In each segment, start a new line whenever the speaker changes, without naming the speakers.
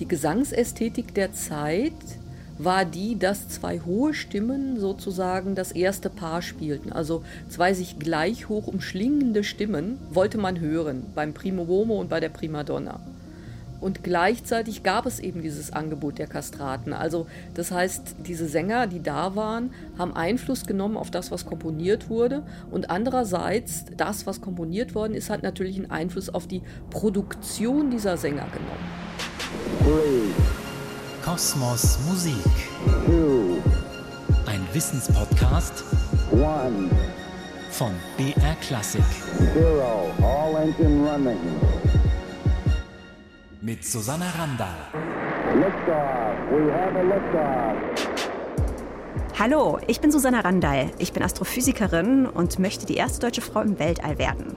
Die Gesangsästhetik der Zeit war die, dass zwei hohe Stimmen sozusagen das erste Paar spielten. Also zwei sich gleich hoch umschlingende Stimmen wollte man hören beim Primo Uomo und bei der Prima Donna. Und gleichzeitig gab es eben dieses Angebot der Kastraten. Also das heißt, diese Sänger, die da waren, haben Einfluss genommen auf das, was komponiert wurde. Und andererseits, das, was komponiert worden ist, hat natürlich einen Einfluss auf die Produktion dieser Sänger genommen.
Kosmos Musik. Ein Wissenspodcast von BR running. Mit Susanna Randall.
Hallo, ich bin Susanna Randall. Ich bin Astrophysikerin und möchte die erste deutsche Frau im Weltall werden.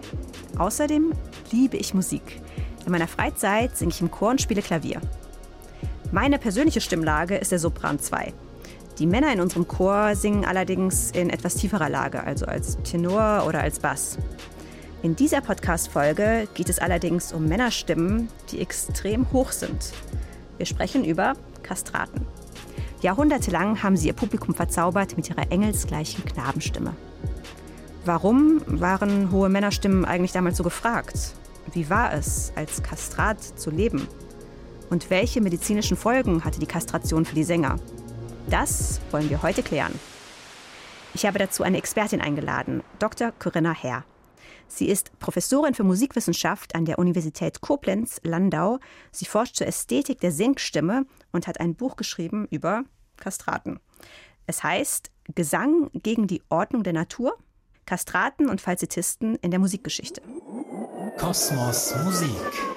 Außerdem liebe ich Musik. In meiner Freizeit singe ich im Chor und spiele Klavier. Meine persönliche Stimmlage ist der Sopran 2. Die Männer in unserem Chor singen allerdings in etwas tieferer Lage, also als Tenor oder als Bass. In dieser Podcast-Folge geht es allerdings um Männerstimmen, die extrem hoch sind. Wir sprechen über Kastraten. Jahrhundertelang haben sie ihr Publikum verzaubert mit ihrer engelsgleichen Knabenstimme. Warum waren hohe Männerstimmen eigentlich damals so gefragt? Wie war es, als Kastrat zu leben? Und welche medizinischen Folgen hatte die Kastration für die Sänger? Das wollen wir heute klären. Ich habe dazu eine Expertin eingeladen, Dr. Corinna Herr. Sie ist Professorin für Musikwissenschaft an der Universität Koblenz-Landau. Sie forscht zur Ästhetik der Singstimme und hat ein Buch geschrieben über Kastraten. Es heißt Gesang gegen die Ordnung der Natur, Kastraten und Falsettisten in der Musikgeschichte.
Kosmos Musik.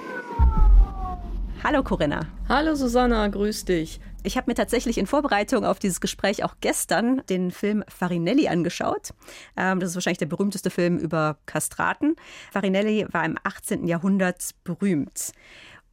Hallo Corinna.
Hallo Susanna, grüß dich.
Ich habe mir tatsächlich in Vorbereitung auf dieses Gespräch auch gestern den Film Farinelli angeschaut. Ähm, das ist wahrscheinlich der berühmteste Film über Kastraten. Farinelli war im 18. Jahrhundert berühmt.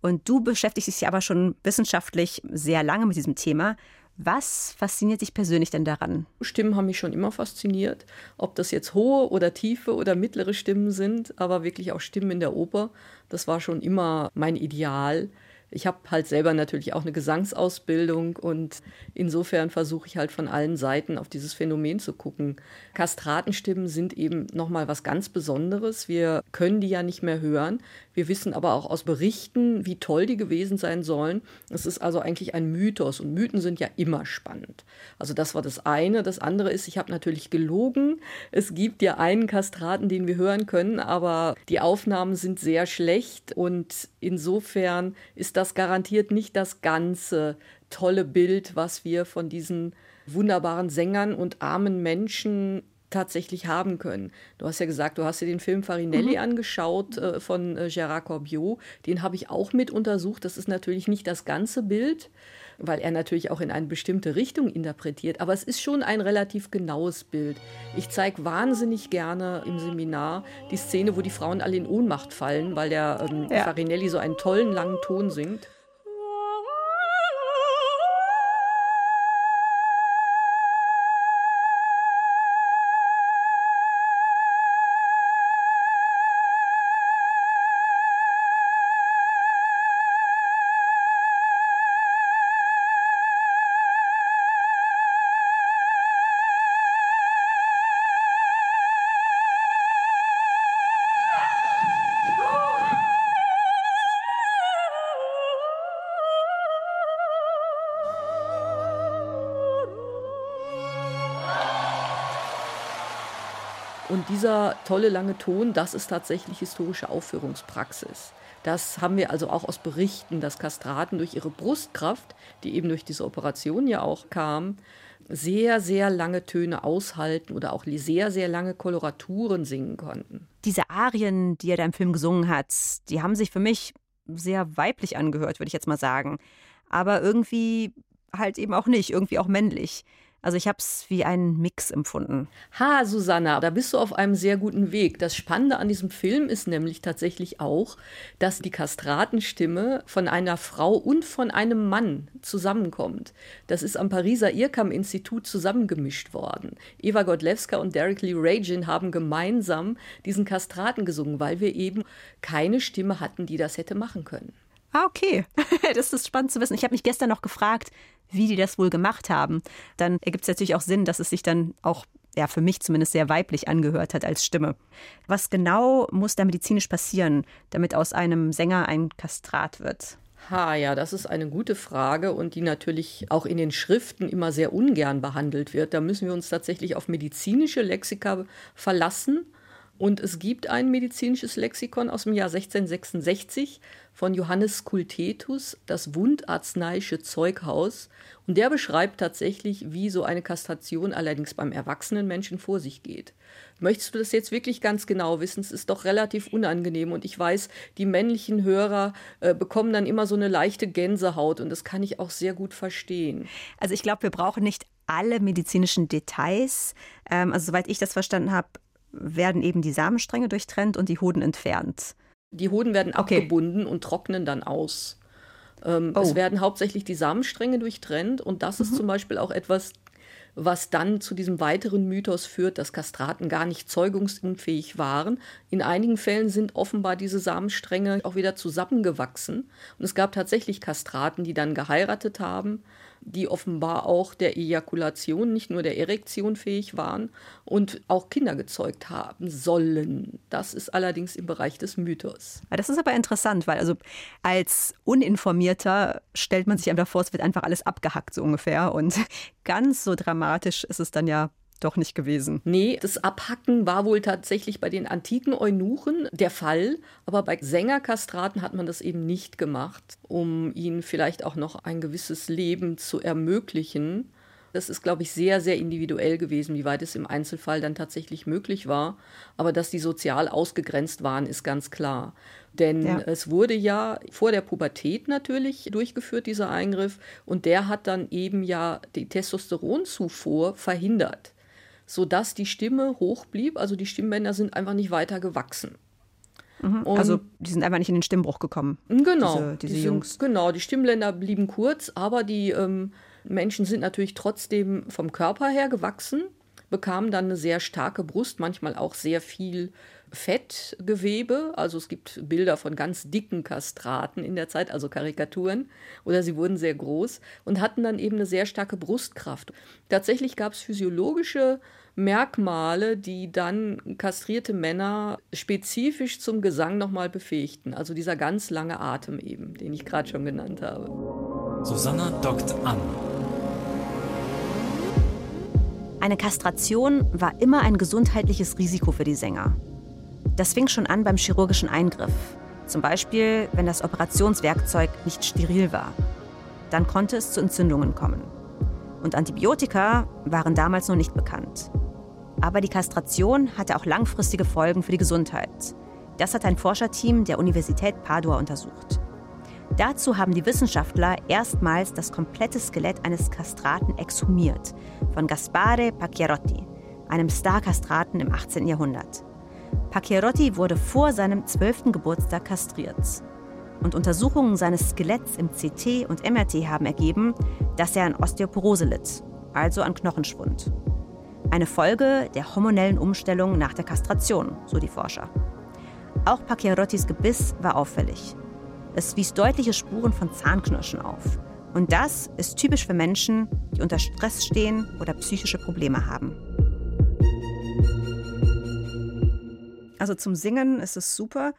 Und du beschäftigst dich aber schon wissenschaftlich sehr lange mit diesem Thema. Was fasziniert dich persönlich denn daran?
Stimmen haben mich schon immer fasziniert. Ob das jetzt hohe oder tiefe oder mittlere Stimmen sind, aber wirklich auch Stimmen in der Oper. Das war schon immer mein Ideal. Ich habe halt selber natürlich auch eine Gesangsausbildung und insofern versuche ich halt von allen Seiten auf dieses Phänomen zu gucken. Kastratenstimmen sind eben nochmal was ganz Besonderes. Wir können die ja nicht mehr hören. Wir wissen aber auch aus Berichten, wie toll die gewesen sein sollen. Es ist also eigentlich ein Mythos und Mythen sind ja immer spannend. Also das war das eine. Das andere ist, ich habe natürlich gelogen. Es gibt ja einen Kastraten, den wir hören können, aber die Aufnahmen sind sehr schlecht und insofern ist das garantiert nicht das ganze tolle Bild, was wir von diesen wunderbaren Sängern und armen Menschen tatsächlich haben können. Du hast ja gesagt, du hast dir den Film Farinelli mhm. angeschaut äh, von äh, Gérard Corbiot. Den habe ich auch mit untersucht. Das ist natürlich nicht das ganze Bild, weil er natürlich auch in eine bestimmte Richtung interpretiert. Aber es ist schon ein relativ genaues Bild. Ich zeige wahnsinnig gerne im Seminar die Szene, wo die Frauen alle in Ohnmacht fallen, weil der ähm, ja. Farinelli so einen tollen langen Ton singt. Tolle lange Ton, das ist tatsächlich historische Aufführungspraxis. Das haben wir also auch aus Berichten, dass Kastraten durch ihre Brustkraft, die eben durch diese Operation ja auch kam, sehr, sehr lange Töne aushalten oder auch sehr, sehr lange Koloraturen singen konnten.
Diese Arien, die er da im Film gesungen hat, die haben sich für mich sehr weiblich angehört, würde ich jetzt mal sagen. Aber irgendwie halt eben auch nicht, irgendwie auch männlich. Also ich habe es wie einen Mix empfunden.
Ha, Susanna, da bist du auf einem sehr guten Weg. Das Spannende an diesem Film ist nämlich tatsächlich auch, dass die Kastratenstimme von einer Frau und von einem Mann zusammenkommt. Das ist am Pariser Irkam-Institut zusammengemischt worden. Eva Godlewska und Derek Lee Ragin haben gemeinsam diesen Kastraten gesungen, weil wir eben keine Stimme hatten, die das hätte machen können.
Ah, okay. Das ist spannend zu wissen. Ich habe mich gestern noch gefragt, wie die das wohl gemacht haben. Dann ergibt es natürlich auch Sinn, dass es sich dann auch ja, für mich zumindest sehr weiblich angehört hat als Stimme. Was genau muss da medizinisch passieren, damit aus einem Sänger ein Kastrat wird?
Ha, ja, das ist eine gute Frage und die natürlich auch in den Schriften immer sehr ungern behandelt wird. Da müssen wir uns tatsächlich auf medizinische Lexika verlassen. Und es gibt ein medizinisches Lexikon aus dem Jahr 1666 von Johannes Kultetus, das Wundarzneiische Zeughaus. Und der beschreibt tatsächlich, wie so eine Kastration allerdings beim erwachsenen Menschen vor sich geht. Möchtest du das jetzt wirklich ganz genau wissen? Es ist doch relativ unangenehm und ich weiß, die männlichen Hörer äh, bekommen dann immer so eine leichte Gänsehaut und das kann ich auch sehr gut verstehen.
Also ich glaube, wir brauchen nicht alle medizinischen Details. Ähm, also soweit ich das verstanden habe, werden eben die Samenstränge durchtrennt und die Hoden entfernt.
Die Hoden werden okay. abgebunden und trocknen dann aus. Ähm, oh. Es werden hauptsächlich die Samenstränge durchtrennt und das mhm. ist zum Beispiel auch etwas, was dann zu diesem weiteren Mythos führt, dass Kastraten gar nicht zeugungsunfähig waren. In einigen Fällen sind offenbar diese Samenstränge auch wieder zusammengewachsen. Und es gab tatsächlich Kastraten, die dann geheiratet haben, die offenbar auch der Ejakulation, nicht nur der Erektion fähig waren und auch Kinder gezeugt haben sollen. Das ist allerdings im Bereich des Mythos.
Das ist aber interessant, weil also als Uninformierter stellt man sich einfach vor, es wird einfach alles abgehackt so ungefähr und ganz so dramatisch ist es dann ja doch nicht gewesen.
Nee, das Abhacken war wohl tatsächlich bei den antiken Eunuchen der Fall, aber bei Sängerkastraten hat man das eben nicht gemacht, um ihnen vielleicht auch noch ein gewisses Leben zu ermöglichen. Das ist, glaube ich, sehr, sehr individuell gewesen, wie weit es im Einzelfall dann tatsächlich möglich war. Aber dass die sozial ausgegrenzt waren, ist ganz klar. Denn ja. es wurde ja vor der Pubertät natürlich durchgeführt, dieser Eingriff. Und der hat dann eben ja die Testosteronzufuhr verhindert sodass die Stimme hoch blieb. Also die Stimmbänder sind einfach nicht weiter gewachsen.
Mhm. also die sind einfach nicht in den Stimmbruch gekommen.
Genau,
diese, diese
die
Jungs.
Sind, genau, die Stimmbänder blieben kurz, aber die ähm, Menschen sind natürlich trotzdem vom Körper her gewachsen, bekamen dann eine sehr starke Brust, manchmal auch sehr viel Fettgewebe. Also es gibt Bilder von ganz dicken Kastraten in der Zeit, also Karikaturen. Oder sie wurden sehr groß und hatten dann eben eine sehr starke Brustkraft. Tatsächlich gab es physiologische Merkmale, die dann kastrierte Männer spezifisch zum Gesang nochmal befähigten. Also dieser ganz lange Atem eben, den ich gerade schon genannt habe.
Susanna dockt an.
Eine Kastration war immer ein gesundheitliches Risiko für die Sänger. Das fing schon an beim chirurgischen Eingriff. Zum Beispiel, wenn das Operationswerkzeug nicht steril war. Dann konnte es zu Entzündungen kommen. Und Antibiotika waren damals noch nicht bekannt. Aber die Kastration hatte auch langfristige Folgen für die Gesundheit. Das hat ein Forscherteam der Universität Padua untersucht. Dazu haben die Wissenschaftler erstmals das komplette Skelett eines Kastraten exhumiert, von Gaspare Pacchiarotti, einem Star-Kastraten im 18. Jahrhundert. Pacchierotti wurde vor seinem 12. Geburtstag kastriert. Und Untersuchungen seines Skeletts im CT und MRT haben ergeben, dass er an Osteoporose litt, also an Knochenschwund. Eine Folge der hormonellen Umstellung nach der Kastration, so die Forscher. Auch Pacchierottis Gebiss war auffällig. Es wies deutliche Spuren von Zahnknirschen auf. Und das ist typisch für Menschen, die unter Stress stehen oder psychische Probleme haben. Also zum Singen ist es super.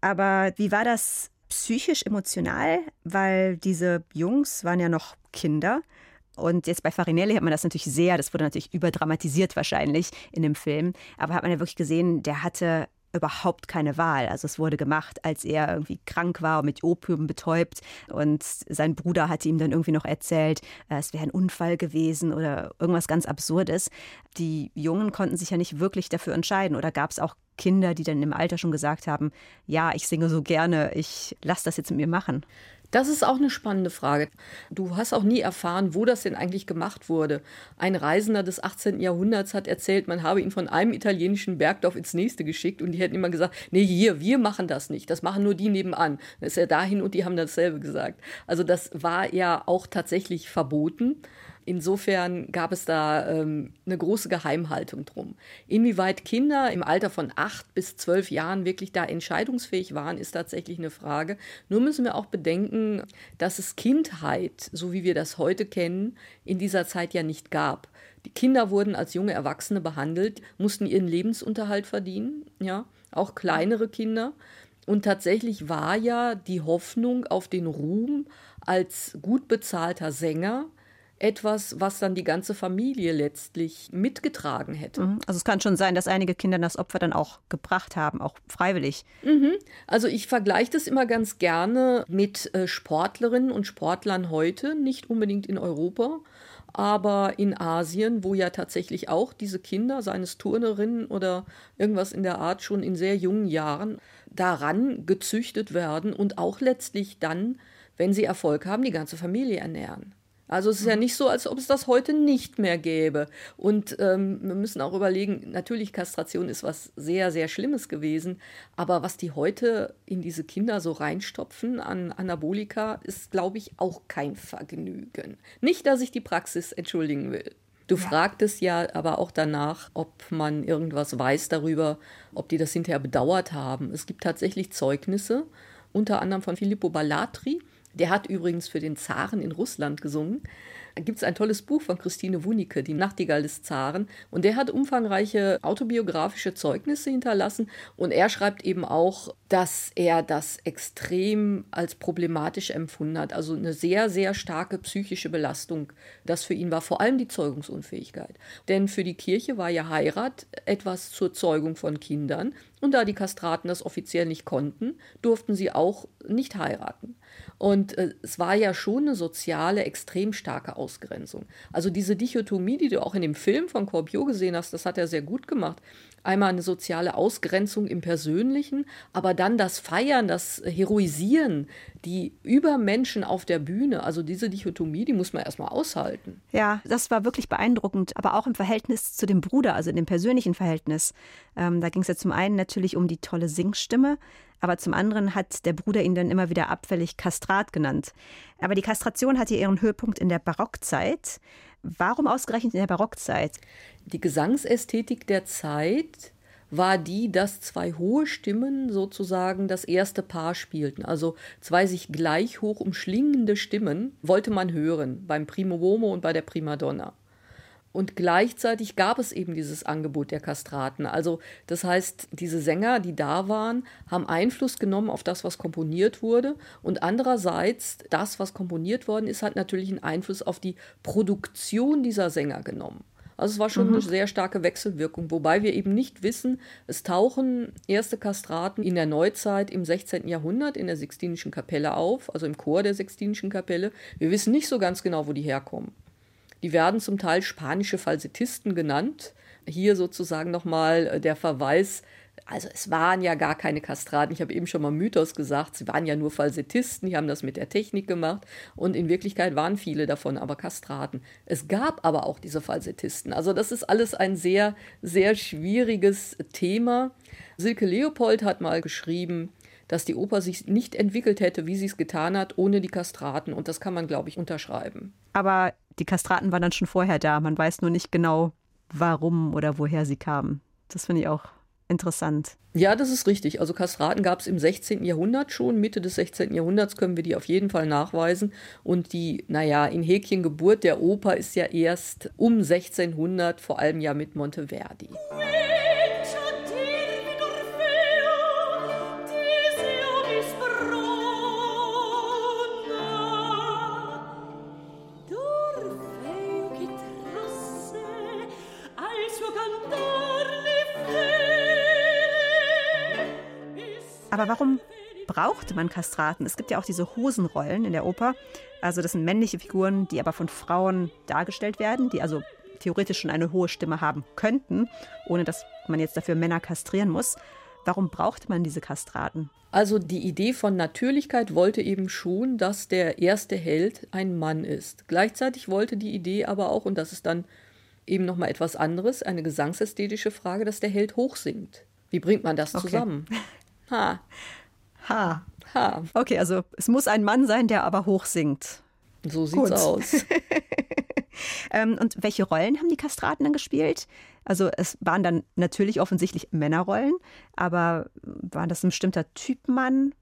Aber wie war das psychisch, emotional? Weil diese Jungs waren ja noch Kinder. Und jetzt bei Farinelli hat man das natürlich sehr, das wurde natürlich überdramatisiert wahrscheinlich in dem Film, aber hat man ja wirklich gesehen, der hatte überhaupt keine Wahl. Also es wurde gemacht, als er irgendwie krank war und mit Opium betäubt. Und sein Bruder hatte ihm dann irgendwie noch erzählt, äh, es wäre ein Unfall gewesen oder irgendwas ganz Absurdes. Die Jungen konnten sich ja nicht wirklich dafür entscheiden. Oder gab es auch Kinder, die dann im Alter schon gesagt haben, ja, ich singe so gerne, ich lasse das jetzt mit mir machen?
Das ist auch eine spannende Frage. Du hast auch nie erfahren, wo das denn eigentlich gemacht wurde. Ein Reisender des 18. Jahrhunderts hat erzählt, man habe ihn von einem italienischen Bergdorf ins nächste geschickt und die hätten immer gesagt, nee, hier, wir machen das nicht, das machen nur die nebenan. Dann ist er dahin und die haben dasselbe gesagt. Also das war ja auch tatsächlich verboten. Insofern gab es da ähm, eine große Geheimhaltung drum. Inwieweit Kinder im Alter von acht bis zwölf Jahren wirklich da entscheidungsfähig waren, ist tatsächlich eine Frage. Nur müssen wir auch bedenken, dass es Kindheit, so wie wir das heute kennen, in dieser Zeit ja nicht gab. Die Kinder wurden als junge Erwachsene behandelt, mussten ihren Lebensunterhalt verdienen, ja, auch kleinere Kinder. Und tatsächlich war ja die Hoffnung auf den Ruhm als gut bezahlter Sänger etwas, was dann die ganze Familie letztlich mitgetragen hätte.
Mhm. Also es kann schon sein, dass einige Kinder das Opfer dann auch gebracht haben, auch freiwillig.
Mhm. Also ich vergleiche das immer ganz gerne mit äh, Sportlerinnen und Sportlern heute, nicht unbedingt in Europa, aber in Asien, wo ja tatsächlich auch diese Kinder, seines Turnerinnen oder irgendwas in der Art, schon in sehr jungen Jahren daran gezüchtet werden und auch letztlich dann, wenn sie Erfolg haben, die ganze Familie ernähren. Also es ist ja nicht so, als ob es das heute nicht mehr gäbe. Und ähm, wir müssen auch überlegen, natürlich Kastration ist was sehr, sehr Schlimmes gewesen, aber was die heute in diese Kinder so reinstopfen an Anabolika, ist, glaube ich, auch kein Vergnügen. Nicht, dass ich die Praxis entschuldigen will. Du ja. fragtest ja aber auch danach, ob man irgendwas weiß darüber, ob die das hinterher bedauert haben. Es gibt tatsächlich Zeugnisse, unter anderem von Filippo Ballatri, der hat übrigens für den Zaren in Russland gesungen. Da gibt es ein tolles Buch von Christine Wunicke, Die Nachtigall des Zaren. Und der hat umfangreiche autobiografische Zeugnisse hinterlassen. Und er schreibt eben auch, dass er das extrem als problematisch empfunden hat. Also eine sehr, sehr starke psychische Belastung. Das für ihn war vor allem die Zeugungsunfähigkeit. Denn für die Kirche war ja Heirat etwas zur Zeugung von Kindern. Und da die Kastraten das offiziell nicht konnten, durften sie auch nicht heiraten. Und äh, es war ja schon eine soziale, extrem starke Ausgrenzung. Also diese Dichotomie, die du auch in dem Film von Corpio gesehen hast, das hat er sehr gut gemacht. Einmal eine soziale Ausgrenzung im Persönlichen, aber dann das Feiern, das Heroisieren, die Übermenschen auf der Bühne, also diese Dichotomie, die muss man erstmal aushalten.
Ja, das war wirklich beeindruckend, aber auch im Verhältnis zu dem Bruder, also in dem persönlichen Verhältnis. Ähm, da ging es ja zum einen natürlich um die tolle Singstimme, aber zum anderen hat der Bruder ihn dann immer wieder abfällig Kastrat genannt. Aber die Kastration hatte ihren Höhepunkt in der Barockzeit. Warum ausgerechnet in der Barockzeit?
Die Gesangsästhetik der Zeit war die, dass zwei hohe Stimmen sozusagen das erste Paar spielten. Also zwei sich gleich hoch umschlingende Stimmen wollte man hören beim Primo Uomo und bei der Primadonna. Und gleichzeitig gab es eben dieses Angebot der Kastraten. Also das heißt, diese Sänger, die da waren, haben Einfluss genommen auf das, was komponiert wurde. Und andererseits, das, was komponiert worden ist, hat natürlich einen Einfluss auf die Produktion dieser Sänger genommen. Also es war schon mhm. eine sehr starke Wechselwirkung, wobei wir eben nicht wissen, es tauchen erste Kastraten in der Neuzeit im 16. Jahrhundert in der Sixtinischen Kapelle auf, also im Chor der Sixtinischen Kapelle. Wir wissen nicht so ganz genau, wo die herkommen. Die werden zum Teil spanische Falsettisten genannt. Hier sozusagen nochmal äh, der Verweis, also es waren ja gar keine Kastraten. Ich habe eben schon mal Mythos gesagt, sie waren ja nur Falsettisten, die haben das mit der Technik gemacht und in Wirklichkeit waren viele davon aber Kastraten. Es gab aber auch diese Falsettisten. Also das ist alles ein sehr, sehr schwieriges Thema. Silke Leopold hat mal geschrieben, dass die Oper sich nicht entwickelt hätte, wie sie es getan hat, ohne die Kastraten. Und das kann man, glaube ich, unterschreiben.
Aber die Kastraten waren dann schon vorher da. Man weiß nur nicht genau, warum oder woher sie kamen. Das finde ich auch interessant.
Ja, das ist richtig. Also Kastraten gab es im 16. Jahrhundert schon. Mitte des 16. Jahrhunderts können wir die auf jeden Fall nachweisen. Und die, naja, in Häkchen Geburt der Oper ist ja erst um 1600, vor allem ja mit Monteverdi.
Aber warum brauchte man Kastraten? Es gibt ja auch diese Hosenrollen in der Oper. Also das sind männliche Figuren, die aber von Frauen dargestellt werden, die also theoretisch schon eine hohe Stimme haben könnten, ohne dass man jetzt dafür Männer kastrieren muss. Warum braucht man diese Kastraten?
Also die Idee von Natürlichkeit wollte eben schon, dass der erste Held ein Mann ist. Gleichzeitig wollte die Idee aber auch, und das ist dann eben nochmal etwas anderes, eine gesangsästhetische Frage, dass der Held hoch singt. Wie bringt man das okay. zusammen?
Ha. Ha. Ha. Okay, also es muss ein Mann sein, der aber hoch singt.
So sieht's Gut. aus.
ähm, und welche Rollen haben die Kastraten dann gespielt? Also es waren dann natürlich offensichtlich Männerrollen, aber war das ein bestimmter Typ Mann?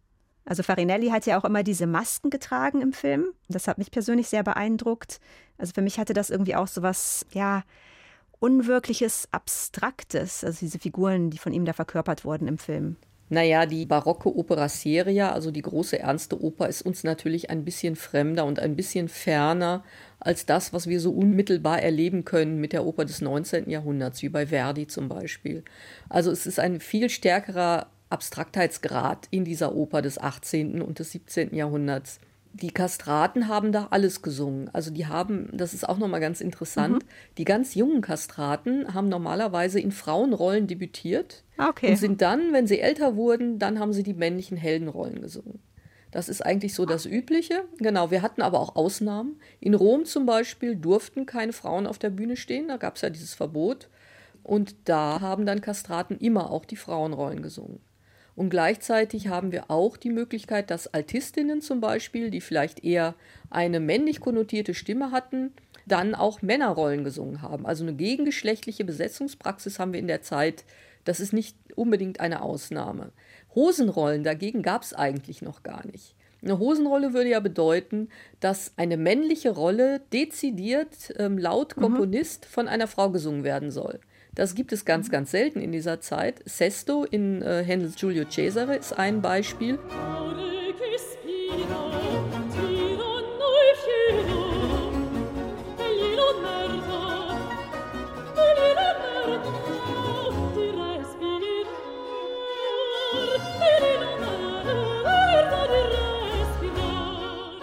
Also Farinelli hat ja auch immer diese Masken getragen im Film. Das hat mich persönlich sehr beeindruckt. Also für mich hatte das irgendwie auch so was, ja, Unwirkliches, Abstraktes. Also diese Figuren, die von ihm da verkörpert wurden im Film.
Naja, die barocke Opera Seria, also die große ernste Oper, ist uns natürlich ein bisschen fremder und ein bisschen ferner als das, was wir so unmittelbar erleben können mit der Oper des 19. Jahrhunderts, wie bei Verdi zum Beispiel. Also es ist ein viel stärkerer Abstraktheitsgrad in dieser Oper des 18. und des 17. Jahrhunderts. Die Kastraten haben da alles gesungen. Also die haben, das ist auch nochmal ganz interessant, mhm. die ganz jungen Kastraten haben normalerweise in Frauenrollen debütiert okay. und sind dann, wenn sie älter wurden, dann haben sie die männlichen Heldenrollen gesungen. Das ist eigentlich so das Übliche. Genau, wir hatten aber auch Ausnahmen. In Rom zum Beispiel durften keine Frauen auf der Bühne stehen, da gab es ja dieses Verbot. Und da haben dann Kastraten immer auch die Frauenrollen gesungen. Und gleichzeitig haben wir auch die Möglichkeit, dass Altistinnen zum Beispiel, die vielleicht eher eine männlich konnotierte Stimme hatten, dann auch Männerrollen gesungen haben. Also eine gegengeschlechtliche Besetzungspraxis haben wir in der Zeit. Das ist nicht unbedingt eine Ausnahme. Hosenrollen dagegen gab es eigentlich noch gar nicht. Eine Hosenrolle würde ja bedeuten, dass eine männliche Rolle dezidiert ähm, laut mhm. Komponist mhm. von einer Frau gesungen werden soll. Das gibt es ganz, ganz selten in dieser Zeit. Sesto in äh, Händels Giulio Cesare ist ein Beispiel.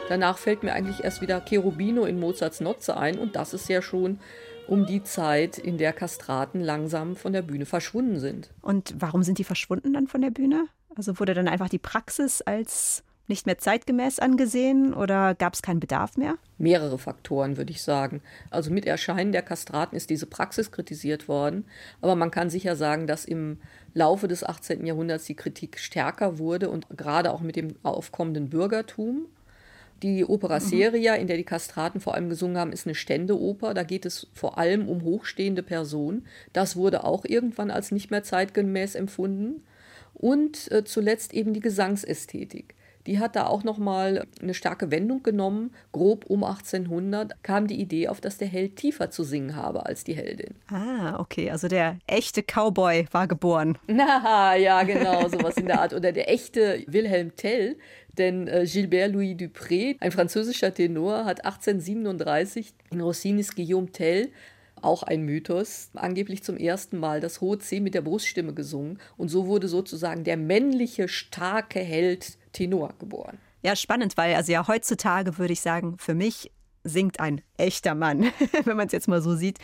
Danach fällt mir eigentlich erst wieder Cherubino in Mozarts Nozze ein und das ist ja schon um die Zeit, in der Kastraten langsam von der Bühne verschwunden sind.
Und warum sind die verschwunden dann von der Bühne? Also wurde dann einfach die Praxis als nicht mehr zeitgemäß angesehen oder gab es keinen Bedarf mehr?
Mehrere Faktoren, würde ich sagen. Also mit Erscheinen der Kastraten ist diese Praxis kritisiert worden, aber man kann sicher sagen, dass im Laufe des 18. Jahrhunderts die Kritik stärker wurde und gerade auch mit dem aufkommenden Bürgertum die Opera Seria, in der die Kastraten vor allem gesungen haben, ist eine Ständeoper. Da geht es vor allem um hochstehende Personen. Das wurde auch irgendwann als nicht mehr zeitgemäß empfunden. Und äh, zuletzt eben die Gesangsästhetik. Die hat da auch nochmal eine starke Wendung genommen. Grob um 1800 kam die Idee auf, dass der Held tiefer zu singen habe als die Heldin.
Ah, okay. Also der echte Cowboy war geboren.
Na, ja, genau, sowas in der Art. Oder der echte Wilhelm Tell, denn äh, Gilbert Louis Dupré, ein französischer Tenor, hat 1837 in Rossinis Guillaume Tell auch ein Mythos, angeblich zum ersten Mal das hohe C mit der Bruststimme gesungen. Und so wurde sozusagen der männliche, starke Held Tenor geboren.
Ja, spannend, weil also ja heutzutage würde ich sagen, für mich singt ein echter Mann, wenn man es jetzt mal so sieht,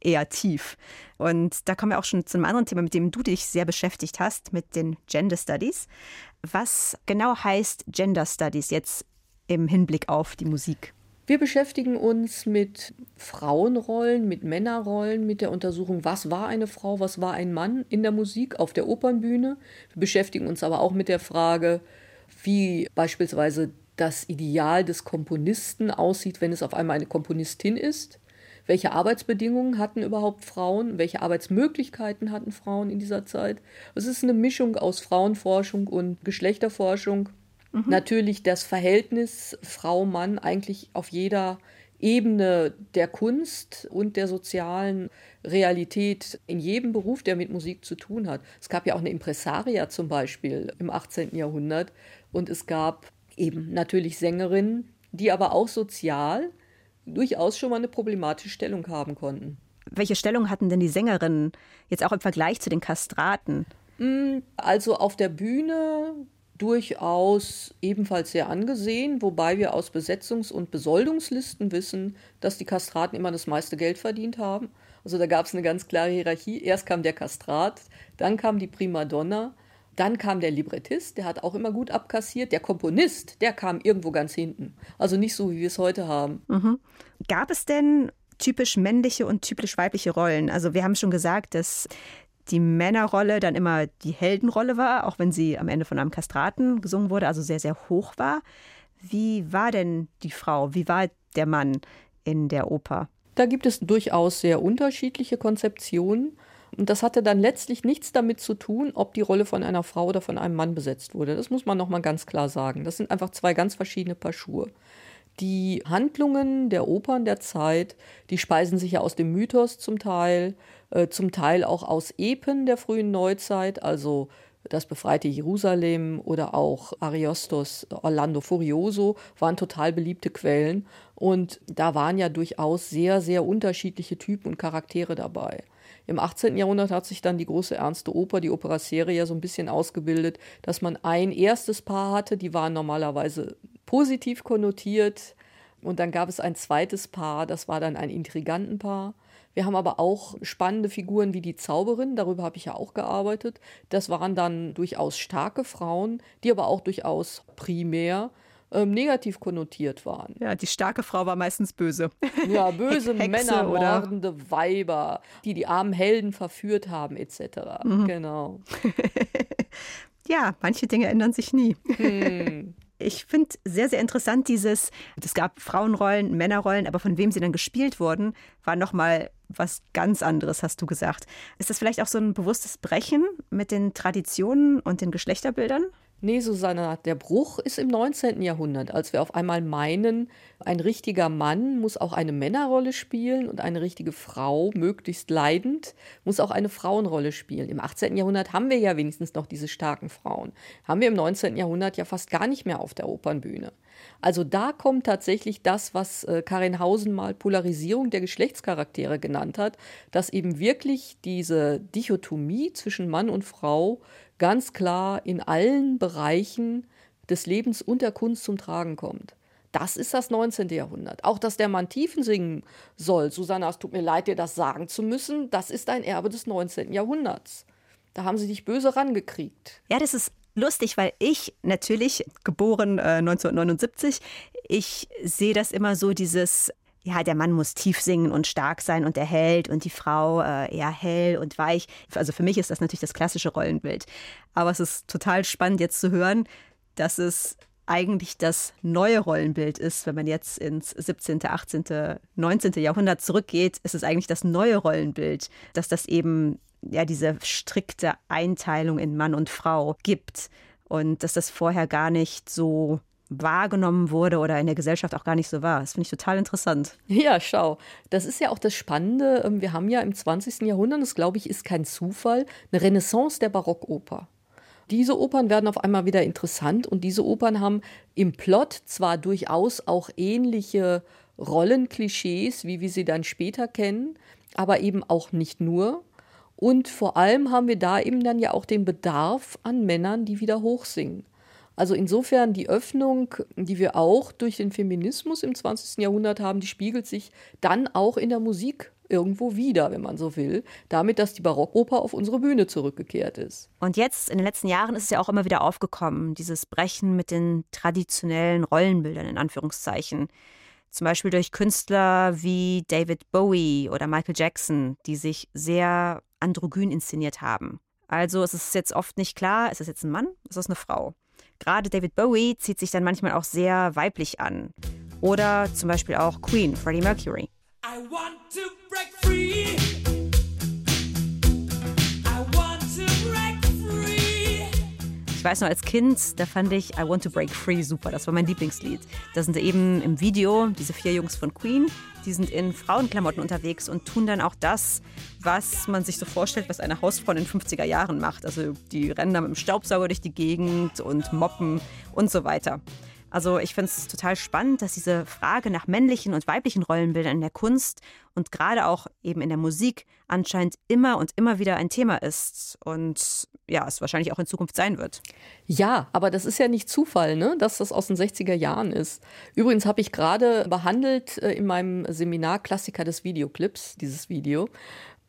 eher tief. Und da kommen wir auch schon zu einem anderen Thema, mit dem du dich sehr beschäftigt hast, mit den Gender Studies. Was genau heißt Gender Studies jetzt im Hinblick auf die Musik?
Wir beschäftigen uns mit Frauenrollen, mit Männerrollen, mit der Untersuchung, was war eine Frau, was war ein Mann in der Musik, auf der Opernbühne. Wir beschäftigen uns aber auch mit der Frage, wie beispielsweise das Ideal des Komponisten aussieht, wenn es auf einmal eine Komponistin ist. Welche Arbeitsbedingungen hatten überhaupt Frauen? Welche Arbeitsmöglichkeiten hatten Frauen in dieser Zeit? Es ist eine Mischung aus Frauenforschung und Geschlechterforschung. Mhm. Natürlich das Verhältnis Frau-Mann eigentlich auf jeder Ebene der Kunst und der sozialen Realität in jedem Beruf, der mit Musik zu tun hat. Es gab ja auch eine Impresaria zum Beispiel im 18. Jahrhundert und es gab eben natürlich Sängerinnen, die aber auch sozial durchaus schon mal eine problematische Stellung haben konnten.
Welche Stellung hatten denn die Sängerinnen jetzt auch im Vergleich zu den Kastraten?
Mm, also auf der Bühne durchaus ebenfalls sehr angesehen, wobei wir aus Besetzungs- und Besoldungslisten wissen, dass die Kastraten immer das meiste Geld verdient haben. Also da gab es eine ganz klare Hierarchie. Erst kam der Kastrat, dann kam die Primadonna, dann kam der Librettist, der hat auch immer gut abkassiert. Der Komponist, der kam irgendwo ganz hinten. Also nicht so, wie wir es heute haben.
Mhm. Gab es denn typisch männliche und typisch weibliche Rollen? Also wir haben schon gesagt, dass die Männerrolle dann immer die Heldenrolle war, auch wenn sie am Ende von einem Kastraten gesungen wurde, also sehr, sehr hoch war. Wie war denn die Frau? Wie war der Mann in der Oper?
Da gibt es durchaus sehr unterschiedliche Konzeptionen. Und das hatte dann letztlich nichts damit zu tun, ob die Rolle von einer Frau oder von einem Mann besetzt wurde. Das muss man nochmal ganz klar sagen. Das sind einfach zwei ganz verschiedene Paar Schuhe. Die Handlungen der Opern der Zeit, die speisen sich ja aus dem Mythos zum Teil, äh, zum Teil auch aus Epen der frühen Neuzeit, also das befreite Jerusalem oder auch Ariostos Orlando Furioso waren total beliebte Quellen. Und da waren ja durchaus sehr, sehr unterschiedliche Typen und Charaktere dabei. Im 18. Jahrhundert hat sich dann die große ernste Oper, die Opera Seria, so ein bisschen ausgebildet, dass man ein erstes Paar hatte, die waren normalerweise positiv konnotiert. Und dann gab es ein zweites Paar, das war dann ein Intrigantenpaar. Wir haben aber auch spannende Figuren wie die Zauberin, darüber habe ich ja auch gearbeitet. Das waren dann durchaus starke Frauen, die aber auch durchaus primär ähm, negativ konnotiert waren.
Ja, die starke Frau war meistens böse.
Ja, böse Männer, mordende Weiber, die die armen Helden verführt haben, etc. Mhm. Genau.
ja, manche Dinge ändern sich nie. Hm. Ich finde sehr, sehr interessant dieses, es gab Frauenrollen, Männerrollen, aber von wem sie dann gespielt wurden, war nochmal was ganz anderes, hast du gesagt. Ist das vielleicht auch so ein bewusstes Brechen mit den Traditionen und den Geschlechterbildern?
Nee, Susanna, der Bruch ist im 19. Jahrhundert, als wir auf einmal meinen, ein richtiger Mann muss auch eine Männerrolle spielen und eine richtige Frau, möglichst leidend, muss auch eine Frauenrolle spielen. Im 18. Jahrhundert haben wir ja wenigstens noch diese starken Frauen. Haben wir im 19. Jahrhundert ja fast gar nicht mehr auf der Opernbühne. Also da kommt tatsächlich das, was äh, Karin Hausen mal Polarisierung der Geschlechtscharaktere genannt hat, dass eben wirklich diese Dichotomie zwischen Mann und Frau ganz klar in allen Bereichen des Lebens und der Kunst zum Tragen kommt. Das ist das 19. Jahrhundert. Auch, dass der Mann Tiefen singen soll. Susanna, es tut mir leid, dir das sagen zu müssen. Das ist ein Erbe des 19. Jahrhunderts. Da haben sie dich böse rangekriegt.
Ja, das ist lustig, weil ich natürlich, geboren äh, 1979, ich sehe das immer so, dieses ja, der Mann muss tief singen und stark sein und der Held und die Frau äh, eher hell und weich. Also für mich ist das natürlich das klassische Rollenbild. Aber es ist total spannend jetzt zu hören, dass es eigentlich das neue Rollenbild ist, wenn man jetzt ins 17., 18., 19. Jahrhundert zurückgeht, ist es eigentlich das neue Rollenbild, dass das eben ja diese strikte Einteilung in Mann und Frau gibt und dass das vorher gar nicht so wahrgenommen wurde oder in der Gesellschaft auch gar nicht so war. Das finde ich total interessant.
Ja, schau. Das ist ja auch das Spannende. Ähm, wir haben ja im 20. Jahrhundert, das glaube ich, ist kein Zufall, eine Renaissance der Barockoper. Diese Opern werden auf einmal wieder interessant und diese Opern haben im Plot zwar durchaus auch ähnliche Rollenklischees, wie wir sie dann später kennen, aber eben auch nicht nur. Und vor allem haben wir da eben dann ja auch den Bedarf an Männern, die wieder hochsingen. Also insofern die Öffnung, die wir auch durch den Feminismus im 20. Jahrhundert haben, die spiegelt sich dann auch in der Musik irgendwo wieder, wenn man so will, damit, dass die Barockoper auf unsere Bühne zurückgekehrt ist.
Und jetzt in den letzten Jahren ist es ja auch immer wieder aufgekommen, dieses Brechen mit den traditionellen Rollenbildern in Anführungszeichen. Zum Beispiel durch Künstler wie David Bowie oder Michael Jackson, die sich sehr androgyn inszeniert haben. Also es ist jetzt oft nicht klar, ist es jetzt ein Mann, ist es eine Frau. Gerade David Bowie zieht sich dann manchmal auch sehr weiblich an. Oder zum Beispiel auch Queen, Freddie Mercury. I want to break free. Ich weiß noch, als Kind, da fand ich I Want to Break Free super. Das war mein Lieblingslied. Da sind eben im Video diese vier Jungs von Queen, die sind in Frauenklamotten unterwegs und tun dann auch das, was man sich so vorstellt, was eine Hausfrau in den 50er Jahren macht. Also die rennen da mit dem Staubsauger durch die Gegend und moppen und so weiter. Also ich finde es total spannend, dass diese Frage nach männlichen und weiblichen Rollenbildern in der Kunst und gerade auch eben in der Musik anscheinend immer und immer wieder ein Thema ist und ja, es wahrscheinlich auch in Zukunft sein wird.
Ja, aber das ist ja nicht Zufall, ne? dass das aus den 60er Jahren ist. Übrigens habe ich gerade behandelt äh, in meinem Seminar Klassiker des Videoclips, dieses Video.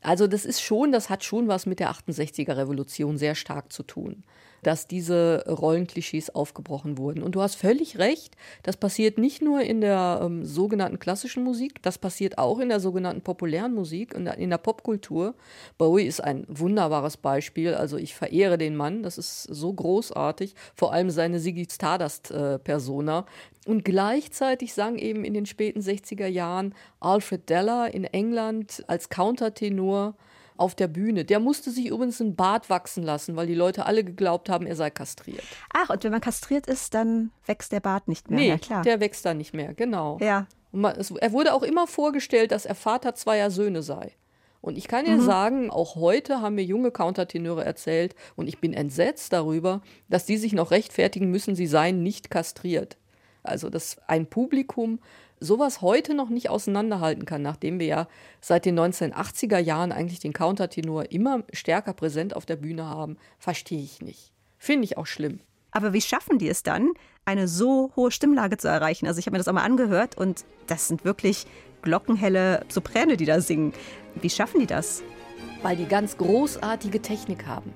Also das ist schon, das hat schon was mit der 68er Revolution sehr stark zu tun. Dass diese Rollenklischees aufgebrochen wurden. Und du hast völlig recht, das passiert nicht nur in der ähm, sogenannten klassischen Musik, das passiert auch in der sogenannten populären Musik und in der Popkultur. Bowie ist ein wunderbares Beispiel, also ich verehre den Mann, das ist so großartig, vor allem seine Siggy Stardust-Persona. Äh, und gleichzeitig sang eben in den späten 60er Jahren Alfred Deller in England als Countertenor auf der Bühne. Der musste sich übrigens einen Bart wachsen lassen, weil die Leute alle geglaubt haben, er sei kastriert.
Ach, und wenn man kastriert ist, dann wächst der Bart nicht mehr.
Nee,
ja, klar.
der wächst dann nicht mehr, genau.
Ja.
Man, es, er wurde auch immer vorgestellt, dass er Vater zweier Söhne sei. Und ich kann dir mhm. sagen, auch heute haben mir junge Countertenöre erzählt, und ich bin entsetzt darüber, dass die sich noch rechtfertigen müssen, sie seien nicht kastriert. Also, dass ein Publikum sowas heute noch nicht auseinanderhalten kann, nachdem wir ja seit den 1980er Jahren eigentlich den Countertenor immer stärker präsent auf der Bühne haben, verstehe ich nicht. Finde ich auch schlimm.
Aber wie schaffen die es dann, eine so hohe Stimmlage zu erreichen? Also ich habe mir das auch mal angehört und das sind wirklich glockenhelle Sopräne, die da singen. Wie schaffen die das?
Weil die ganz großartige Technik haben.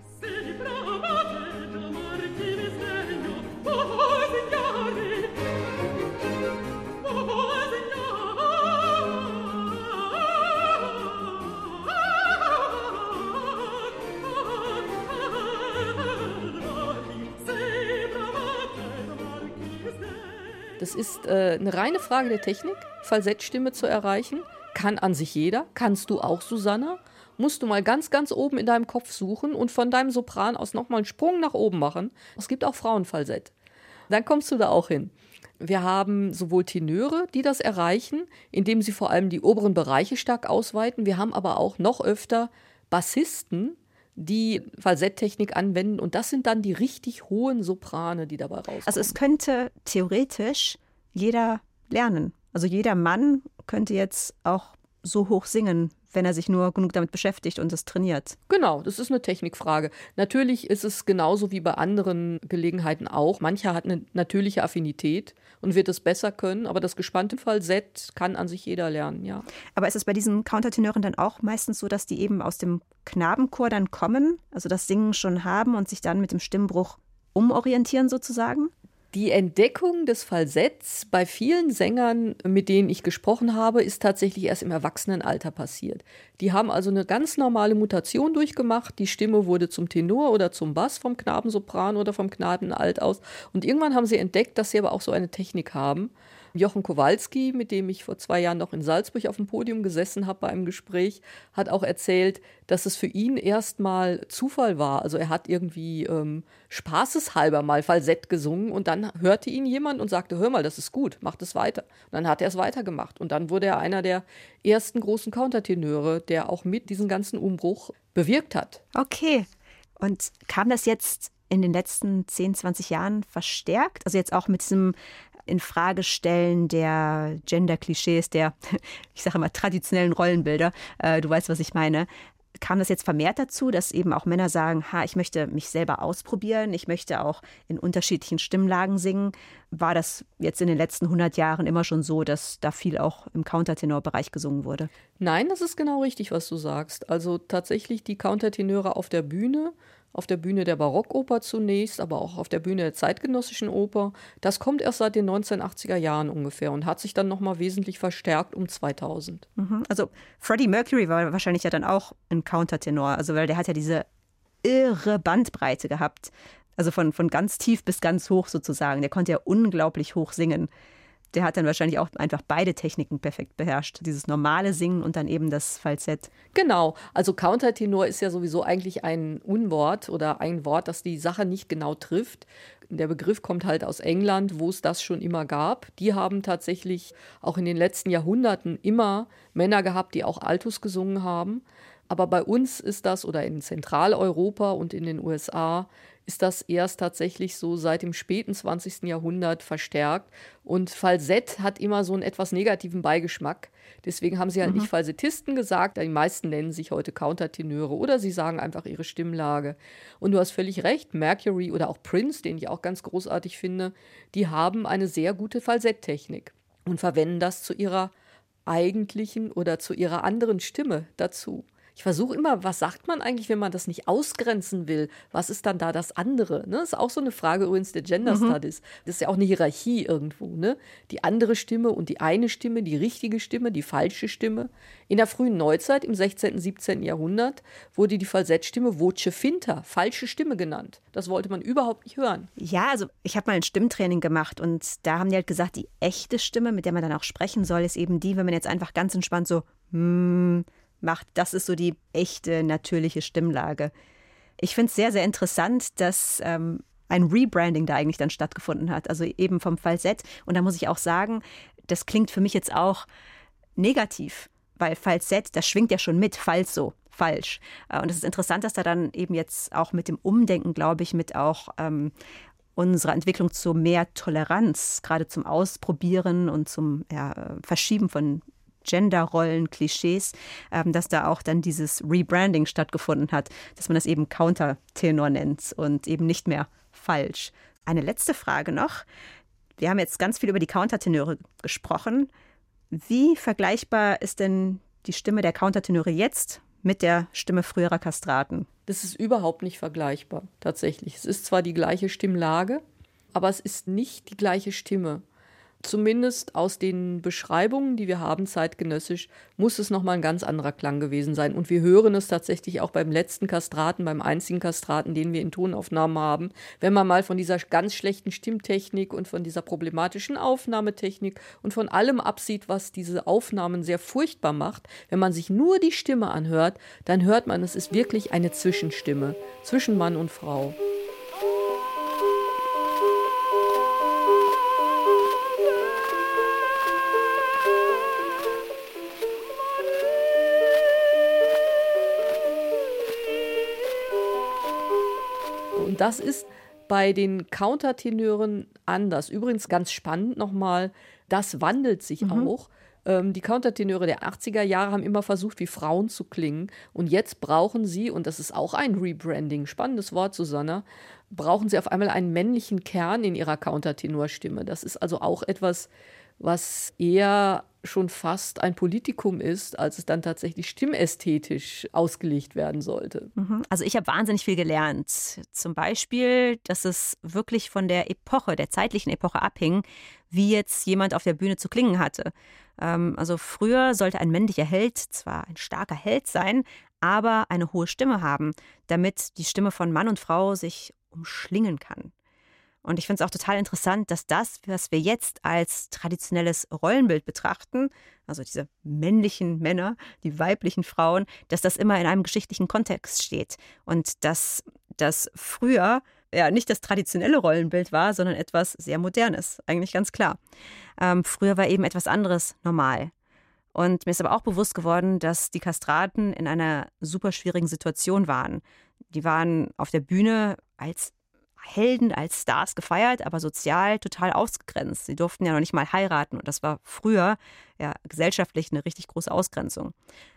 Das ist äh, eine reine Frage der Technik, Falsettstimme zu erreichen. Kann an sich jeder. Kannst du auch, Susanna? Musst du mal ganz, ganz oben in deinem Kopf suchen und von deinem Sopran aus nochmal einen Sprung nach oben machen. Es gibt auch Frauenfalsett. Dann kommst du da auch hin. Wir haben sowohl Tenöre, die das erreichen, indem sie vor allem die oberen Bereiche stark ausweiten. Wir haben aber auch noch öfter Bassisten, die Falsetttechnik anwenden. Und das sind dann die richtig hohen Soprane, die dabei rauskommen.
Also es könnte theoretisch jeder lernen. Also jeder Mann könnte jetzt auch so hoch singen, wenn er sich nur genug damit beschäftigt und es trainiert.
Genau, das ist eine Technikfrage. Natürlich ist es genauso wie bei anderen Gelegenheiten auch. Mancher hat eine natürliche Affinität und wird es besser können, aber das gespannte Falsett kann an sich jeder lernen, ja.
Aber ist es bei diesen Countertenören dann auch meistens so, dass die eben aus dem Knabenchor dann kommen, also das Singen schon haben und sich dann mit dem Stimmbruch umorientieren sozusagen?
Die Entdeckung des Falsetts bei vielen Sängern, mit denen ich gesprochen habe, ist tatsächlich erst im Erwachsenenalter passiert. Die haben also eine ganz normale Mutation durchgemacht. Die Stimme wurde zum Tenor oder zum Bass vom Knabensopran oder vom Knabenalt aus. Und irgendwann haben sie entdeckt, dass sie aber auch so eine Technik haben. Jochen Kowalski, mit dem ich vor zwei Jahren noch in Salzburg auf dem Podium gesessen habe bei einem Gespräch, hat auch erzählt, dass es für ihn erstmal Zufall war. Also er hat irgendwie ähm, spaßeshalber mal Falsett gesungen und dann hörte ihn jemand und sagte, hör mal, das ist gut, mach das weiter. Und dann hat er es weitergemacht und dann wurde er einer der ersten großen Countertenöre, der auch mit diesem ganzen Umbruch bewirkt hat.
Okay. Und kam das jetzt in den letzten 10, 20 Jahren verstärkt? Also jetzt auch mit diesem Infragestellen der Gender-Klischees, der, ich sage immer, traditionellen Rollenbilder. Äh, du weißt, was ich meine. Kam das jetzt vermehrt dazu, dass eben auch Männer sagen, ha, ich möchte mich selber ausprobieren, ich möchte auch in unterschiedlichen Stimmlagen singen? War das jetzt in den letzten 100 Jahren immer schon so, dass da viel auch im Countertenor-Bereich gesungen wurde?
Nein, das ist genau richtig, was du sagst. Also tatsächlich die Countertenöre auf der Bühne auf der Bühne der Barockoper zunächst, aber auch auf der Bühne der zeitgenössischen Oper. Das kommt erst seit den 1980er Jahren ungefähr und hat sich dann nochmal wesentlich verstärkt um 2000.
Mhm. Also Freddie Mercury war wahrscheinlich ja dann auch ein Countertenor, also weil der hat ja diese irre Bandbreite gehabt. Also von, von ganz tief bis ganz hoch sozusagen. Der konnte ja unglaublich hoch singen der hat dann wahrscheinlich auch einfach beide Techniken perfekt beherrscht. Dieses normale Singen und dann eben das Falsett.
Genau. Also Countertenor ist ja sowieso eigentlich ein Unwort oder ein Wort, das die Sache nicht genau trifft. Der Begriff kommt halt aus England, wo es das schon immer gab. Die haben tatsächlich auch in den letzten Jahrhunderten immer Männer gehabt, die auch Altus gesungen haben. Aber bei uns ist das oder in Zentraleuropa und in den USA ist das erst tatsächlich so seit dem späten 20. Jahrhundert verstärkt. Und Falsett hat immer so einen etwas negativen Beigeschmack. Deswegen haben sie halt mhm. nicht Falsettisten gesagt. Die meisten nennen sich heute Countertenöre oder sie sagen einfach ihre Stimmlage. Und du hast völlig recht, Mercury oder auch Prince, den ich auch ganz großartig finde, die haben eine sehr gute Falsetttechnik und verwenden das zu ihrer eigentlichen oder zu ihrer anderen Stimme dazu. Ich versuche immer, was sagt man eigentlich, wenn man das nicht ausgrenzen will? Was ist dann da das andere? Ne? Das ist auch so eine Frage übrigens der Gender mhm. Studies. Das ist ja auch eine Hierarchie irgendwo. Ne? Die andere Stimme und die eine Stimme, die richtige Stimme, die falsche Stimme. In der frühen Neuzeit, im 16., 17. Jahrhundert, wurde die Falsettstimme Voce Finta, falsche Stimme genannt. Das wollte man überhaupt nicht hören.
Ja, also ich habe mal ein Stimmtraining gemacht und da haben die halt gesagt, die echte Stimme, mit der man dann auch sprechen soll, ist eben die, wenn man jetzt einfach ganz entspannt so mm, macht. Das ist so die echte, natürliche Stimmlage. Ich finde es sehr, sehr interessant, dass ähm, ein Rebranding da eigentlich dann stattgefunden hat. Also eben vom Falsett. Und da muss ich auch sagen, das klingt für mich jetzt auch negativ, weil Falsett, das schwingt ja schon mit, Falso, falsch. Äh, und es ist interessant, dass da dann eben jetzt auch mit dem Umdenken, glaube ich, mit auch ähm, unserer Entwicklung zu mehr Toleranz, gerade zum Ausprobieren und zum ja, Verschieben von Genderrollen, Klischees, ähm, dass da auch dann dieses Rebranding stattgefunden hat, dass man das eben Countertenor nennt und eben nicht mehr falsch. Eine letzte Frage noch. Wir haben jetzt ganz viel über die Countertenöre gesprochen. Wie vergleichbar ist denn die Stimme der Countertenöre jetzt mit der Stimme früherer Kastraten?
Das ist überhaupt nicht vergleichbar, tatsächlich. Es ist zwar die gleiche Stimmlage, aber es ist nicht die gleiche Stimme zumindest aus den Beschreibungen, die wir haben zeitgenössisch, muss es nochmal ein ganz anderer Klang gewesen sein. Und wir hören es tatsächlich auch beim letzten Kastraten, beim einzigen Kastraten, den wir in Tonaufnahmen haben. Wenn man mal von dieser ganz schlechten Stimmtechnik und von dieser problematischen Aufnahmetechnik und von allem absieht, was diese Aufnahmen sehr furchtbar macht, wenn man sich nur die Stimme anhört, dann hört man, es ist wirklich eine Zwischenstimme zwischen Mann und Frau. Das ist bei den Countertenören anders. Übrigens ganz spannend nochmal, das wandelt sich mhm. auch. Ähm, die Countertenöre der 80er Jahre haben immer versucht, wie Frauen zu klingen. Und jetzt brauchen sie, und das ist auch ein Rebranding, spannendes Wort, Susanna, brauchen sie auf einmal einen männlichen Kern in ihrer Countertenorstimme. Das ist also auch etwas, was eher schon fast ein Politikum ist, als es dann tatsächlich stimmästhetisch ausgelegt werden sollte.
Mhm. Also ich habe wahnsinnig viel gelernt. Zum Beispiel, dass es wirklich von der Epoche, der zeitlichen Epoche abhing, wie jetzt jemand auf der Bühne zu klingen hatte. Ähm, also früher sollte ein männlicher Held zwar ein starker Held sein, aber eine hohe Stimme haben, damit die Stimme von Mann und Frau sich umschlingen kann. Und ich finde es auch total interessant, dass das, was wir jetzt als traditionelles Rollenbild betrachten, also diese männlichen Männer, die weiblichen Frauen, dass das immer in einem geschichtlichen Kontext steht. Und dass das früher ja nicht das traditionelle Rollenbild war, sondern etwas sehr Modernes, eigentlich ganz klar. Ähm, früher war eben etwas anderes normal. Und mir ist aber auch bewusst geworden, dass die Kastraten in einer super schwierigen Situation waren. Die waren auf der Bühne als Helden, als Stars gefeiert, aber sozial total ausgegrenzt. Sie durften ja noch nicht mal heiraten und das war früher ja gesellschaftlich eine richtig große Ausgrenzung.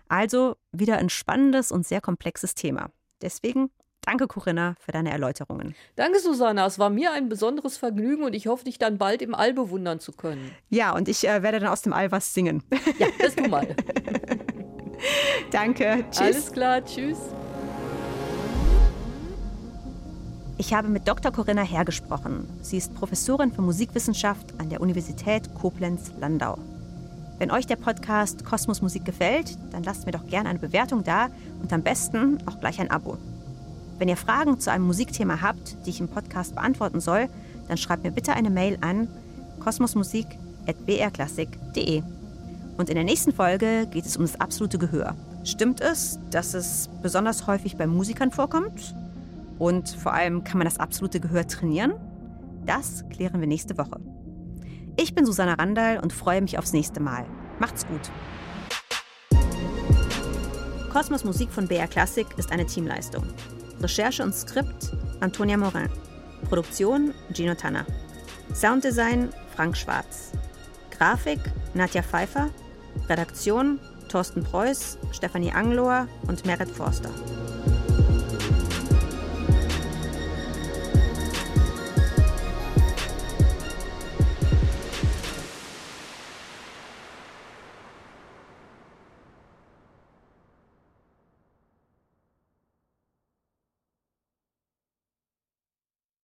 Also wieder ein spannendes und sehr komplexes Thema. Deswegen Danke, Corinna, für deine Erläuterungen.
Danke, Susanna. Es war mir ein besonderes Vergnügen und ich hoffe, dich dann bald im All bewundern zu können.
Ja, und ich äh, werde dann aus dem All was singen.
Ja, das tu mal.
Danke. Tschüss.
Alles klar. Tschüss.
Ich habe mit Dr. Corinna Herr gesprochen. Sie ist Professorin für Musikwissenschaft an der Universität Koblenz-Landau. Wenn euch der Podcast Kosmos Musik gefällt, dann lasst mir doch gerne eine Bewertung da und am besten auch gleich ein Abo. Wenn ihr Fragen zu einem Musikthema habt, die ich im Podcast beantworten soll, dann schreibt mir bitte eine Mail an kosmosmusik.brklassik.de. Und in der nächsten Folge geht es um das absolute Gehör. Stimmt es, dass es besonders häufig bei Musikern vorkommt? Und vor allem kann man das absolute Gehör trainieren? Das klären wir nächste Woche. Ich bin Susanna Randall und freue mich aufs nächste Mal. Macht's gut. Kosmos Musik von BR Classic ist eine Teamleistung. Recherche und Skript Antonia Morin. Produktion Gino Tanner. Sounddesign Frank Schwarz. Grafik Nadja Pfeiffer. Redaktion Thorsten Preuß, Stefanie Anglohr und Merit Forster.